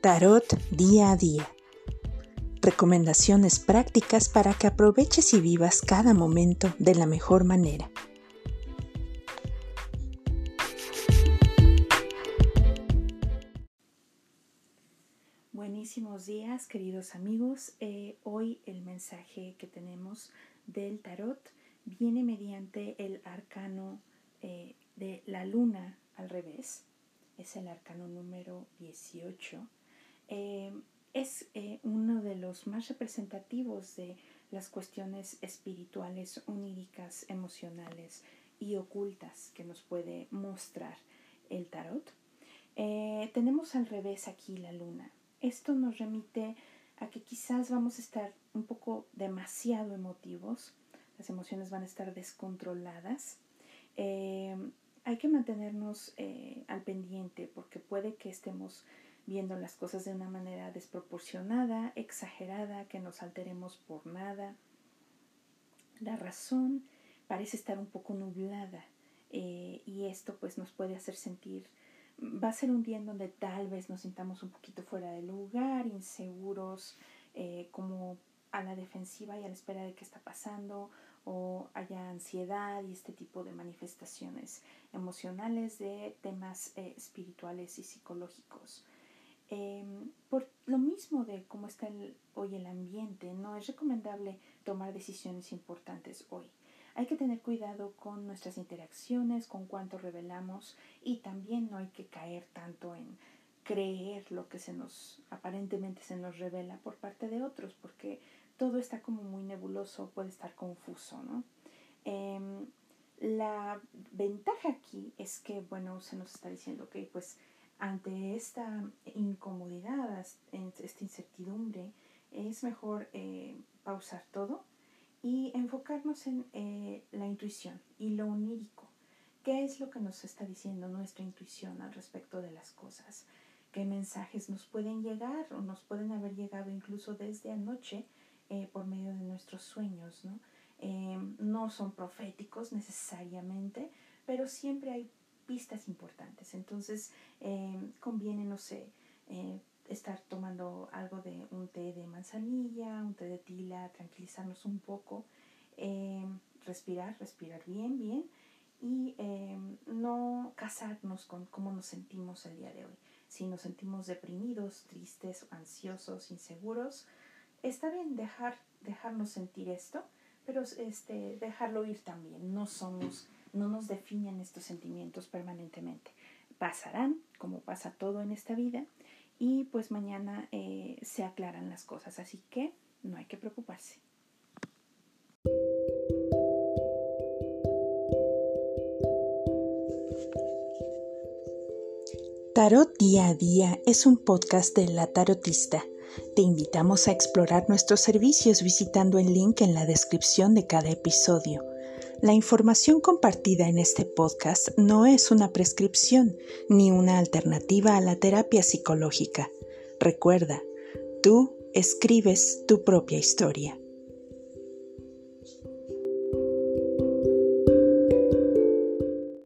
Tarot día a día. Recomendaciones prácticas para que aproveches y vivas cada momento de la mejor manera. Buenísimos días, queridos amigos. Eh, hoy el mensaje que tenemos del tarot viene mediante el arcano eh, de la luna al revés es el arcano número 18. Eh, es eh, uno de los más representativos de las cuestiones espirituales, oníricas, emocionales y ocultas que nos puede mostrar el tarot. Eh, tenemos al revés aquí la luna. Esto nos remite a que quizás vamos a estar un poco demasiado emotivos, las emociones van a estar descontroladas hay que mantenernos al pendiente porque puede que estemos viendo las cosas de una manera desproporcionada, exagerada, que nos alteremos por nada. La razón parece estar un poco nublada eh, y esto pues nos puede hacer sentir, va a ser un día en donde tal vez nos sintamos un poquito fuera de lugar, inseguros, eh, como a la defensiva y a la espera de qué está pasando o haya ansiedad y este tipo de manifestaciones emocionales de temas eh, espirituales y psicológicos. Em, por lo mismo de cómo está hoy el ambiente, no es recomendable tomar decisiones importantes hoy. Hay que tener cuidado con nuestras interacciones, con cuánto revelamos y también no hay que caer tanto en creer lo que se nos aparentemente se nos revela por parte de otros, porque todo está como muy nebuloso, puede estar confuso, ¿no? Em, la ventaja aquí es que, bueno, se nos está diciendo que, pues, ante esta incomodidad, esta incertidumbre, es mejor eh, pausar todo y enfocarnos en eh, la intuición y lo onírico. ¿Qué es lo que nos está diciendo nuestra intuición al respecto de las cosas? ¿Qué mensajes nos pueden llegar o nos pueden haber llegado incluso desde anoche eh, por medio de nuestros sueños, ¿no? No son proféticos necesariamente, pero siempre hay pistas importantes. Entonces, eh, conviene, no sé, estar tomando algo de un té de manzanilla, un té de tila, tranquilizarnos un poco, respirar, respirar bien, bien y no casarnos con cómo nos sentimos el día de hoy. Si nos sentimos deprimidos, tristes, ansiosos, inseguros, está bien dejar, dejarnos sentir esto, pero este, dejarlo ir también. No somos, no nos definen estos sentimientos permanentemente. Pasarán, como pasa todo en esta vida, y pues mañana eh, se aclaran las cosas, así que no hay que preocuparse. Tarot Día a Día es un podcast de la tarotista te invitamos a explorar nuestros servicios visitando el link en la descripción de cada episodio. La información compartida en este podcast no es una prescripción ni una alternativa a la terapia psicológica. Recuerda, tú escribes tu propia historia.